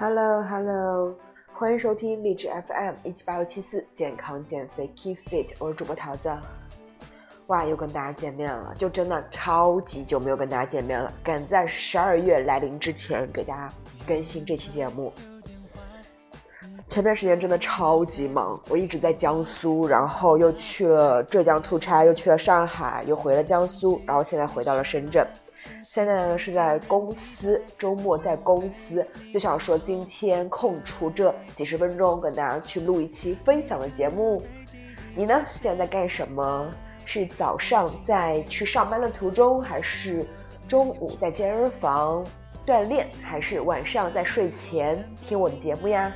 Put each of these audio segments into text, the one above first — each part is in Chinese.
Hello Hello，欢迎收听励志 FM 一七八六七四健康减肥 Keep Fit，我是主播桃子。哇，又跟大家见面了，就真的超级久没有跟大家见面了，赶在十二月来临之前给大家更新这期节目。前段时间真的超级忙，我一直在江苏，然后又去了浙江出差，又去了上海，又回了江苏，然后现在回到了深圳。现在呢是在公司，周末在公司，就想说今天空出这几十分钟，跟大家去录一期分享的节目。你呢？现在在干什么？是早上在去上班的途中，还是中午在健身房锻炼，还是晚上在睡前听我的节目呀？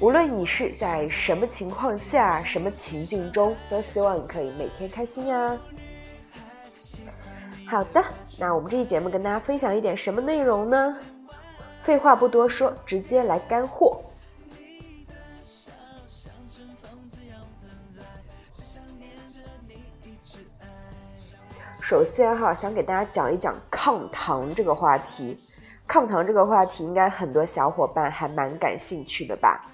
无论你是在什么情况下、什么情境中，都希望你可以每天开心呀。好的，那我们这期节目跟大家分享一点什么内容呢？废话不多说，直接来干货。首先哈，想给大家讲一讲抗糖这个话题。抗糖这个话题，应该很多小伙伴还蛮感兴趣的吧？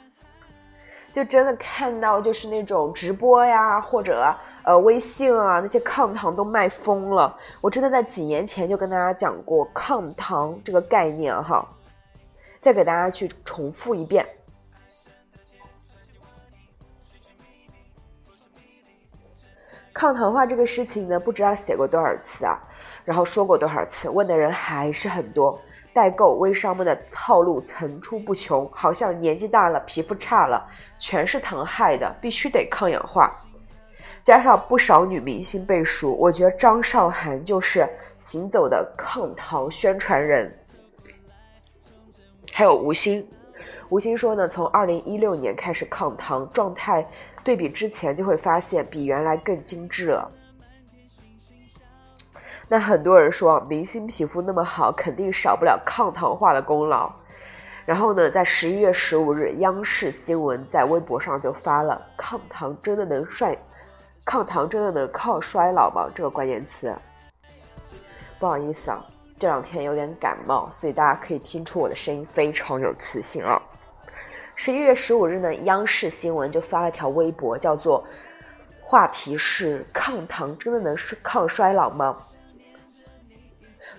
就真的看到就是那种直播呀，或者呃微信啊，那些抗糖都卖疯了。我真的在几年前就跟大家讲过抗糖这个概念哈，再给大家去重复一遍。抗糖化这个事情呢，不知道写过多少次啊，然后说过多少次，问的人还是很多。代购微商们的套路层出不穷，好像年纪大了、皮肤差了，全是糖害的，必须得抗氧化。加上不少女明星背书，我觉得张韶涵就是行走的抗糖宣传人。还有吴昕，吴昕说呢，从二零一六年开始抗糖，状态对比之前就会发现比原来更精致了。那很多人说，明星皮肤那么好，肯定少不了抗糖化的功劳。然后呢，在十一月十五日，央视新闻在微博上就发了“抗糖真的能帅，抗糖真的能抗衰老吗？”这个关键词。不好意思啊，这两天有点感冒，所以大家可以听出我的声音非常有磁性啊。十一月十五日呢，央视新闻就发了条微博，叫做“话题是抗糖真的能抗衰老吗？”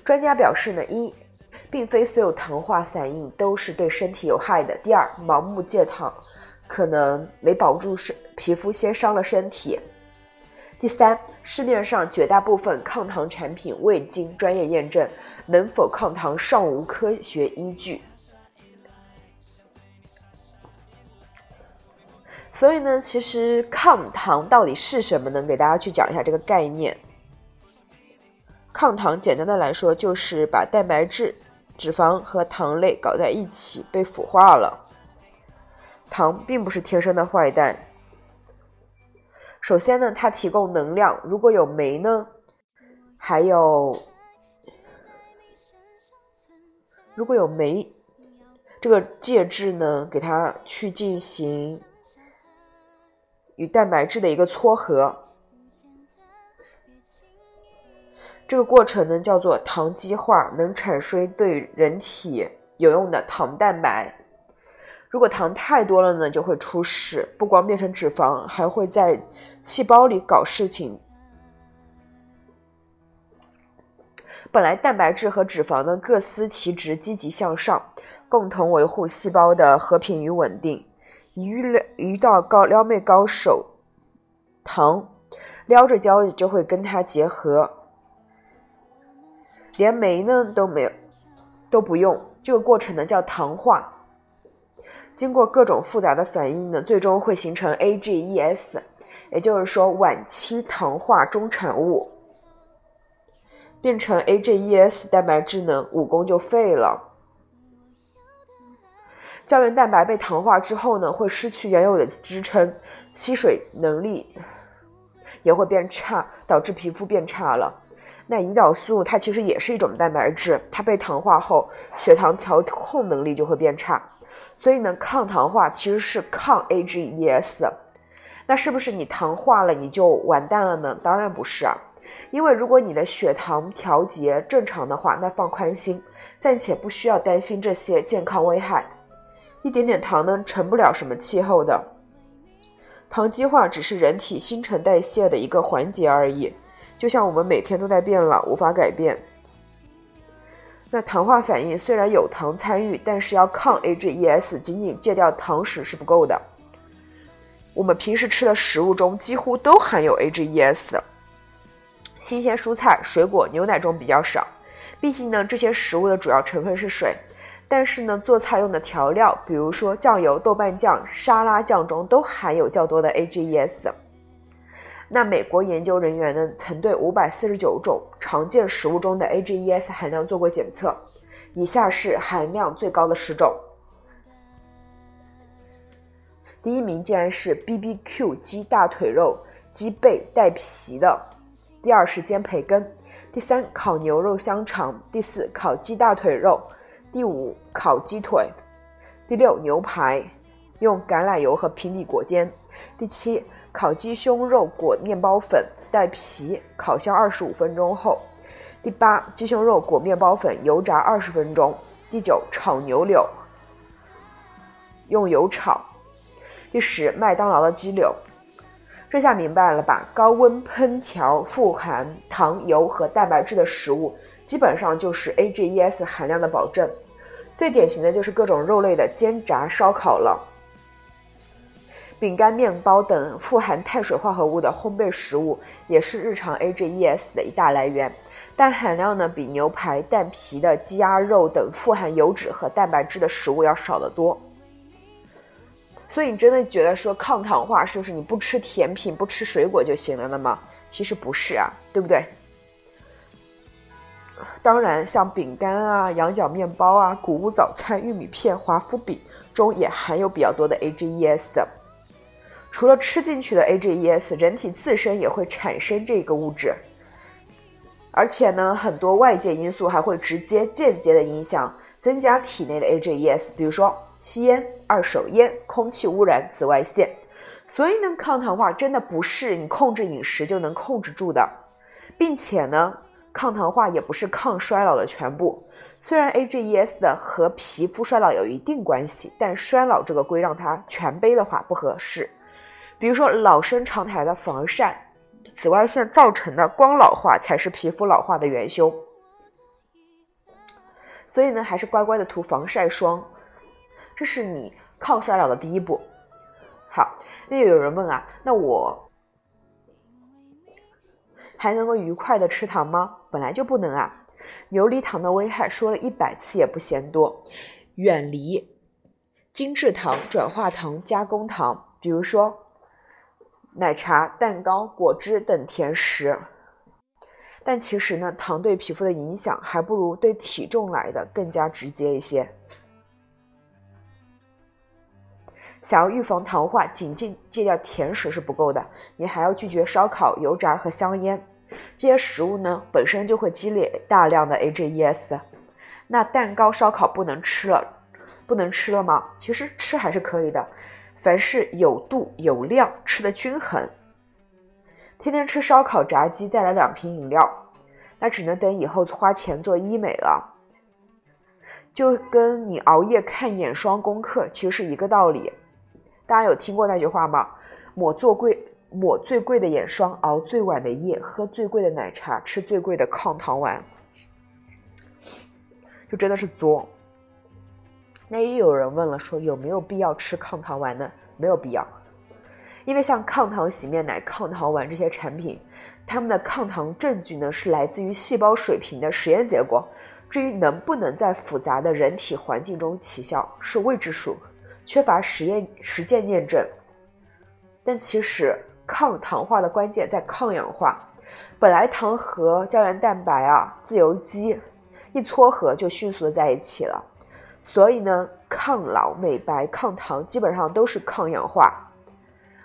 专家表示呢，一，并非所有糖化反应都是对身体有害的；第二，盲目戒糖可能没保住身皮肤，先伤了身体；第三，市面上绝大部分抗糖产品未经专业验证，能否抗糖尚无科学依据。所以呢，其实抗糖到底是什么？呢给大家去讲一下这个概念。抗糖简单的来说，就是把蛋白质、脂肪和糖类搞在一起，被腐化了。糖并不是天生的坏蛋。首先呢，它提供能量。如果有酶呢，还有如果有酶，这个介质呢，给它去进行与蛋白质的一个撮合。这个过程呢叫做糖基化，能产生对人体有用的糖蛋白。如果糖太多了呢，就会出事，不光变成脂肪，还会在细胞里搞事情。本来蛋白质和脂肪呢各司其职，积极向上，共同维护细胞的和平与稳定。一遇了遇到高撩妹高手，糖撩着交就会跟它结合。连酶呢都没有，都不用。这个过程呢叫糖化，经过各种复杂的反应呢，最终会形成 AGEs，也就是说晚期糖化中产物，变成 AGEs 蛋白质呢，武功就废了。胶原蛋白被糖化之后呢，会失去原有的支撑，吸水能力也会变差，导致皮肤变差了。那胰岛素它其实也是一种蛋白质，它被糖化后，血糖调控能力就会变差。所以呢，抗糖化其实是抗 AGEs。那是不是你糖化了你就完蛋了呢？当然不是啊，因为如果你的血糖调节正常的话，那放宽心，暂且不需要担心这些健康危害。一点点糖呢，成不了什么气候的。糖基化只是人体新陈代谢的一个环节而已，就像我们每天都在变老，无法改变。那糖化反应虽然有糖参与，但是要抗 AGEs，仅仅戒掉糖食是不够的。我们平时吃的食物中几乎都含有 AGEs。新鲜蔬菜、水果、牛奶中比较少，毕竟呢，这些食物的主要成分是水。但是呢，做菜用的调料，比如说酱油、豆瓣酱、沙拉酱中都含有较多的 AGEs。那美国研究人员呢，曾对五百四十九种常见食物中的 AGEs 含量做过检测，以下是含量最高的十种。第一名竟然是 BBQ 鸡大腿肉、鸡背带皮的。第二是煎培根，第三烤牛肉香肠，第四烤鸡大腿肉，第五烤鸡腿，第六牛排，用橄榄油和平底锅煎，第七烤鸡胸肉裹面包粉带皮，烤箱二十五分钟后，第八鸡胸肉裹面包粉油炸二十分钟，第九炒牛柳，用油炒，第十麦当劳的鸡柳。这下明白了吧？高温烹调富含糖、油和蛋白质的食物，基本上就是 AGEs 含量的保证。最典型的就是各种肉类的煎炸、烧烤了。饼干、面包等富含碳水化合物的烘焙食物，也是日常 AGEs 的一大来源，但含量呢比牛排、蛋皮的鸡鸭肉等富含油脂和蛋白质的食物要少得多。所以你真的觉得说抗糖化是不是你不吃甜品不吃水果就行了的吗？其实不是啊，对不对？当然，像饼干啊、羊角面包啊、谷物早餐、玉米片、华夫饼中也含有比较多的 AGEs。除了吃进去的 AGEs，人体自身也会产生这个物质。而且呢，很多外界因素还会直接、间接的影响增加体内的 AGEs，比如说。吸烟、二手烟、空气污染、紫外线，所以呢，抗糖化真的不是你控制饮食就能控制住的，并且呢，抗糖化也不是抗衰老的全部。虽然 AGEs 的和皮肤衰老有一定关系，但衰老这个龟让它全背的话不合适。比如说，老生常谈的防晒、紫外线造成的光老化才是皮肤老化的元凶。所以呢，还是乖乖的涂防晒霜。这是你抗衰老的第一步。好，那有人问啊，那我还能够愉快的吃糖吗？本来就不能啊！游离糖的危害说了一百次也不嫌多，远离精制糖、转化糖、加工糖，比如说奶茶、蛋糕、果汁等甜食。但其实呢，糖对皮肤的影响还不如对体重来的更加直接一些。想要预防糖化，仅仅戒掉甜食是不够的，你还要拒绝烧烤、油炸和香烟。这些食物呢，本身就会积累大量的 AGEs。那蛋糕、烧烤不能吃了，不能吃了吗？其实吃还是可以的，凡是有度有量，吃的均衡。天天吃烧烤、炸鸡，再来两瓶饮料，那只能等以后花钱做医美了。就跟你熬夜看眼霜功课，其实是一个道理。大家有听过那句话吗？抹最贵、抹最贵的眼霜，熬最晚的夜，喝最贵的奶茶，吃最贵的抗糖丸，就真的是作。那也有人问了，说有没有必要吃抗糖丸呢？没有必要，因为像抗糖洗面奶、抗糖丸这些产品，它们的抗糖证据呢是来自于细胞水平的实验结果，至于能不能在复杂的人体环境中起效，是未知数。缺乏实验实践验证，但其实抗糖化的关键在抗氧化。本来糖和胶原蛋白啊、自由基一撮合就迅速的在一起了，所以呢，抗老、美白、抗糖基本上都是抗氧化。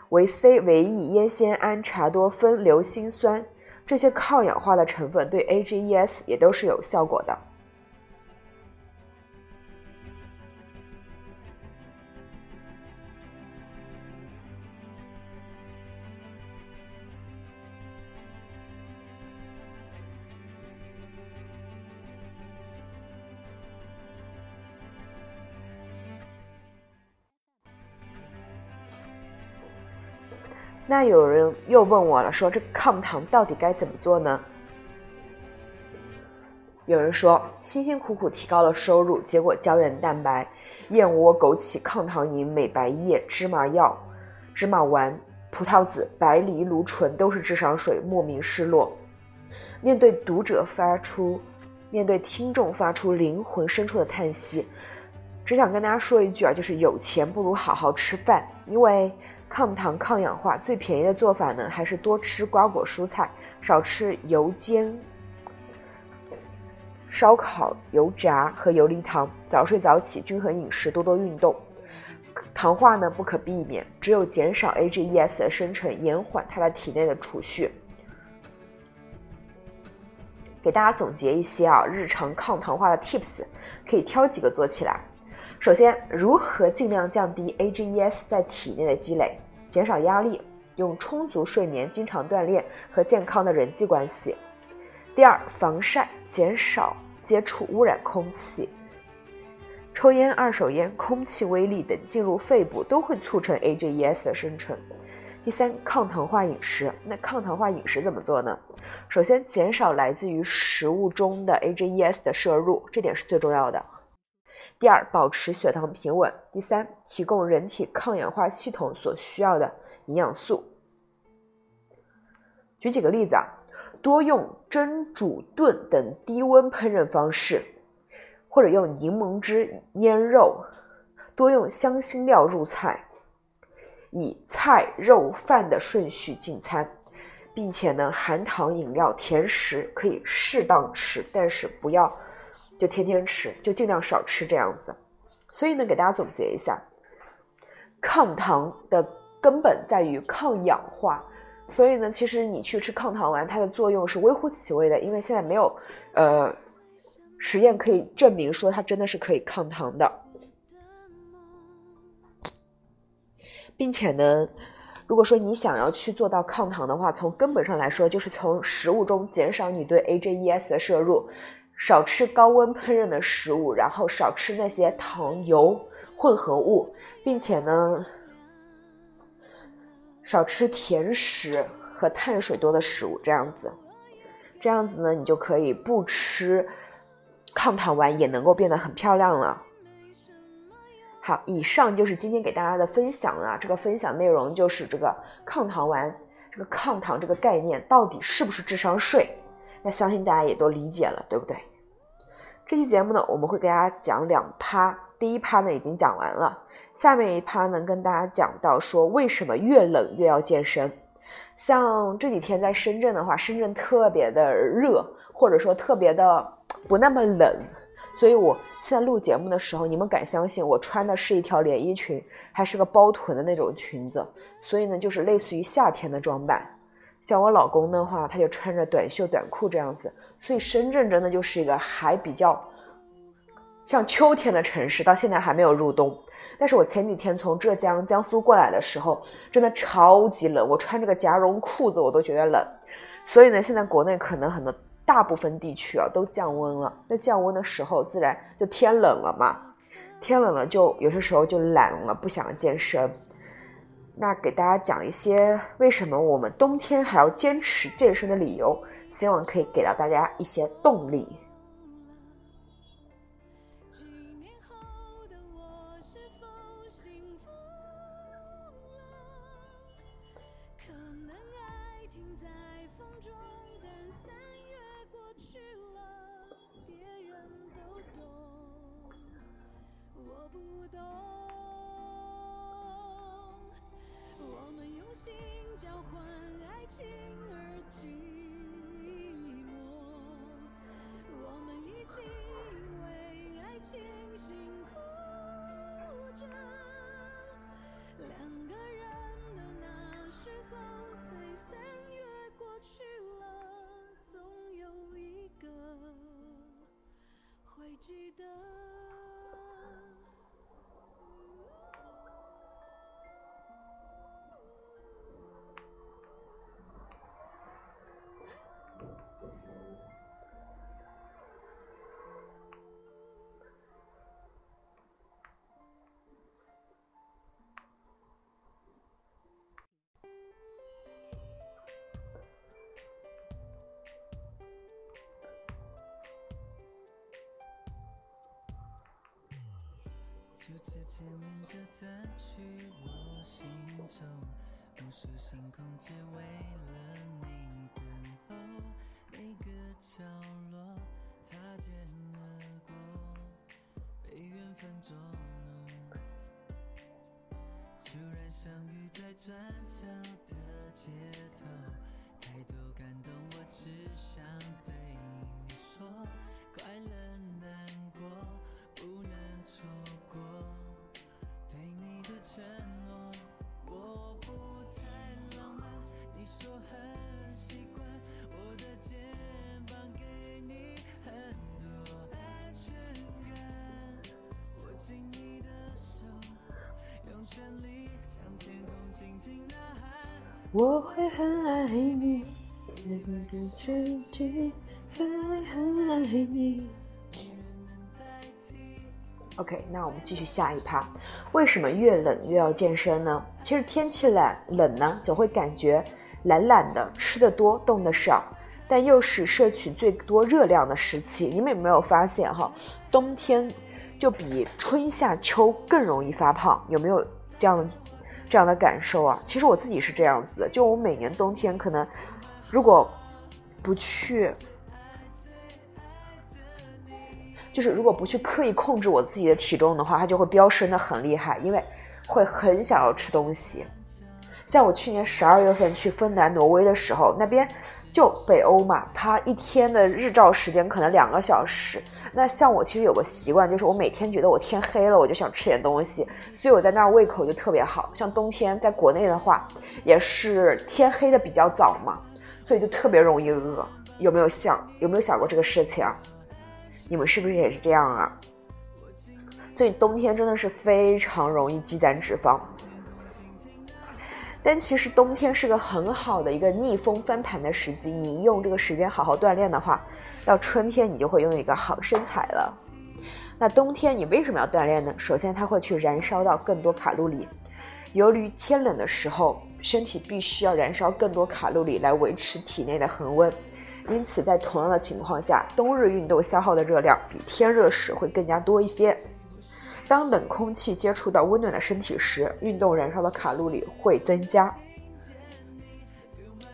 维 C、维 E、烟酰胺、茶多酚、硫辛酸这些抗氧化的成分对 AGEs 也都是有效果的。那有人又问我了，说这抗糖到底该怎么做呢？有人说辛辛苦苦提高了收入，结果胶原蛋白、燕窝、枸杞、抗糖饮、美白液、芝麻药、芝麻丸、葡萄籽、白藜芦醇都是智商税，莫名失落。面对读者发出，面对听众发出灵魂深处的叹息，只想跟大家说一句啊，就是有钱不如好好吃饭，因为。抗糖抗氧化最便宜的做法呢，还是多吃瓜果蔬菜，少吃油煎、烧烤、油炸和游离糖。早睡早起，均衡饮食，多多运动。糖化呢不可避免，只有减少 AGEs 的生成，延缓它的体内的储蓄。给大家总结一些啊，日常抗糖化的 Tips，可以挑几个做起来。首先，如何尽量降低 AGEs 在体内的积累？减少压力，用充足睡眠、经常锻炼和健康的人际关系。第二，防晒，减少接触污染空气。抽烟、二手烟、空气微粒等进入肺部都会促成 AGEs 的生成。第三，抗糖化饮食。那抗糖化饮食怎么做呢？首先，减少来自于食物中的 AGEs 的摄入，这点是最重要的。第二，保持血糖平稳。第三，提供人体抗氧化系统所需要的营养素。举几个例子啊，多用蒸、煮、炖等低温烹饪方式，或者用柠檬汁腌肉，多用香辛料入菜，以菜、肉、饭的顺序进餐，并且呢，含糖饮料、甜食可以适当吃，但是不要。就天天吃，就尽量少吃这样子。所以呢，给大家总结一下，抗糖的根本在于抗氧化。所以呢，其实你去吃抗糖丸，它的作用是微乎其微的，因为现在没有呃实验可以证明说它真的是可以抗糖的。并且呢，如果说你想要去做到抗糖的话，从根本上来说，就是从食物中减少你对 AGEs 的摄入。少吃高温烹饪的食物，然后少吃那些糖油混合物，并且呢，少吃甜食和碳水多的食物，这样子，这样子呢，你就可以不吃抗糖丸，也能够变得很漂亮了。好，以上就是今天给大家的分享了。这个分享内容就是这个抗糖丸，这个抗糖这个概念到底是不是智商税？那相信大家也都理解了，对不对？这期节目呢，我们会给大家讲两趴。第一趴呢已经讲完了，下面一趴呢跟大家讲到说为什么越冷越要健身。像这几天在深圳的话，深圳特别的热，或者说特别的不那么冷，所以我现在录节目的时候，你们敢相信我穿的是一条连衣裙，还是个包臀的那种裙子？所以呢，就是类似于夏天的装扮。像我老公的话，他就穿着短袖短裤这样子，所以深圳真的就是一个还比较像秋天的城市，到现在还没有入冬。但是我前几天从浙江、江苏过来的时候，真的超级冷，我穿这个夹绒裤子我都觉得冷。所以呢，现在国内可能很多大部分地区啊都降温了，那降温的时候自然就天冷了嘛，天冷了就有些时候就懒了，不想健身。那给大家讲一些为什么我们冬天还要坚持健身的理由，希望可以给到大家一些动力。不懂我们用心交换爱情而寂寞。我们一起见面就淡去我心中，无数星空只为了你。我会很爱你，很爱很爱你。OK，那我们继续下一趴。为什么越冷越要健身呢？其实天气冷冷呢，总会感觉懒懒的，吃的多，动的少，但又是摄取最多热量的时期。你们有没有发现哈？冬天就比春夏秋更容易发胖，有没有这样的？这样的感受啊，其实我自己是这样子的，就我每年冬天可能，如果不去，就是如果不去刻意控制我自己的体重的话，它就会飙升的很厉害，因为会很想要吃东西。像我去年十二月份去芬兰、挪威的时候，那边就北欧嘛，它一天的日照时间可能两个小时。那像我其实有个习惯，就是我每天觉得我天黑了，我就想吃点东西，所以我在那儿胃口就特别好。像冬天在国内的话，也是天黑的比较早嘛，所以就特别容易饿。有没有想有没有想过这个事情？你们是不是也是这样啊？所以冬天真的是非常容易积攒脂肪。但其实冬天是个很好的一个逆风翻盘的时机，你用这个时间好好锻炼的话。到春天，你就会拥有一个好身材了。那冬天你为什么要锻炼呢？首先，它会去燃烧到更多卡路里。由于天冷的时候，身体必须要燃烧更多卡路里来维持体内的恒温，因此在同样的情况下，冬日运动消耗的热量比天热时会更加多一些。当冷空气接触到温暖的身体时，运动燃烧的卡路里会增加。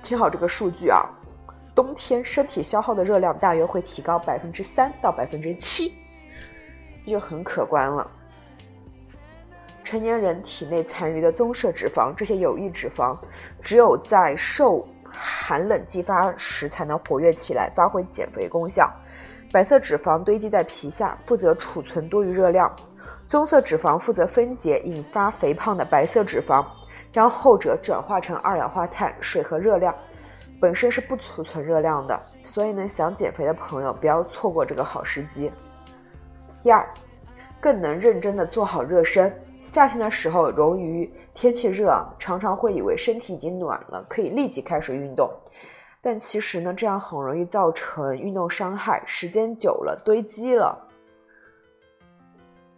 听好这个数据啊！冬天身体消耗的热量大约会提高百分之三到百分之七，就很可观了。成年人体内残余的棕色脂肪，这些有益脂肪，只有在受寒冷激发时才能活跃起来，发挥减肥功效。白色脂肪堆积在皮下，负责储存多余热量；棕色脂肪负责分解引发肥胖的白色脂肪，将后者转化成二氧化碳、水和热量。本身是不储存热量的，所以呢，想减肥的朋友不要错过这个好时机。第二，更能认真的做好热身。夏天的时候，由于天气热，常常会以为身体已经暖了，可以立即开始运动，但其实呢，这样很容易造成运动伤害，时间久了堆积了，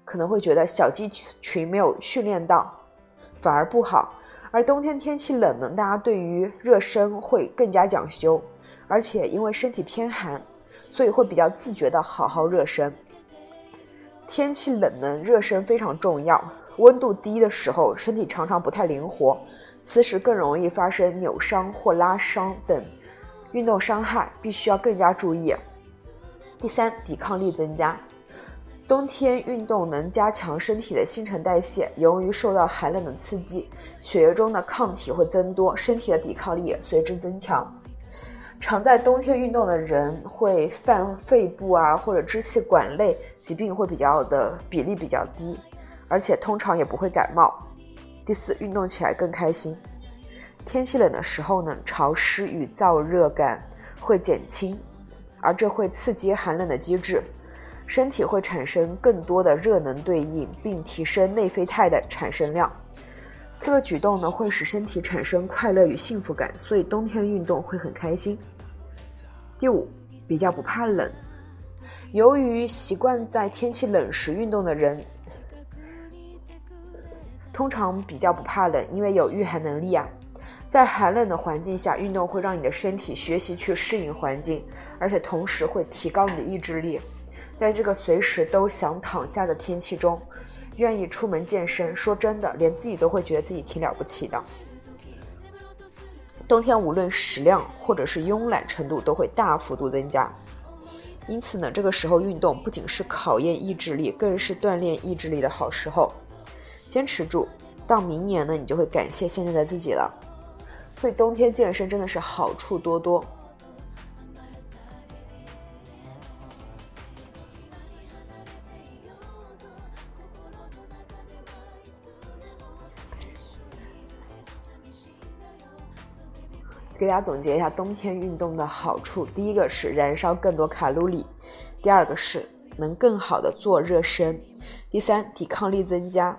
可能会觉得小肌群没有训练到，反而不好。而冬天天气冷呢，大家对于热身会更加讲究，而且因为身体偏寒，所以会比较自觉的好好热身。天气冷呢，热身非常重要。温度低的时候，身体常常不太灵活，此时更容易发生扭伤或拉伤等运动伤害，必须要更加注意。第三，抵抗力增加。冬天运动能加强身体的新陈代谢，由于受到寒冷的刺激，血液中的抗体会增多，身体的抵抗力也随之增强。常在冬天运动的人会犯肺部啊或者支气管类疾病会比较的比例比较低，而且通常也不会感冒。第四，运动起来更开心。天气冷的时候呢，潮湿与燥热感会减轻，而这会刺激寒冷的机制。身体会产生更多的热能对应，并提升内啡肽的产生量。这个举动呢，会使身体产生快乐与幸福感，所以冬天运动会很开心。第五，比较不怕冷。由于习惯在天气冷时运动的人，通常比较不怕冷，因为有御寒能力啊。在寒冷的环境下运动，会让你的身体学习去适应环境，而且同时会提高你的意志力。在这个随时都想躺下的天气中，愿意出门健身，说真的，连自己都会觉得自己挺了不起的。冬天无论食量或者是慵懒程度都会大幅度增加，因此呢，这个时候运动不仅是考验意志力，更是锻炼意志力的好时候。坚持住，到明年呢，你就会感谢现在的自己了。所以冬天健身真的是好处多多。给大家总结一下冬天运动的好处：第一个是燃烧更多卡路里，第二个是能更好的做热身，第三抵抗力增加，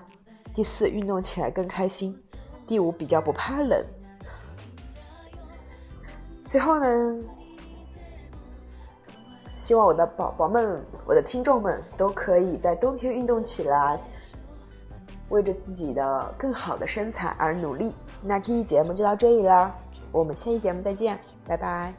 第四运动起来更开心，第五比较不怕冷。最后呢，希望我的宝宝们、我的听众们都可以在冬天运动起来，为着自己的更好的身材而努力。那这期节目就到这里啦。我们下期节目再见，拜拜。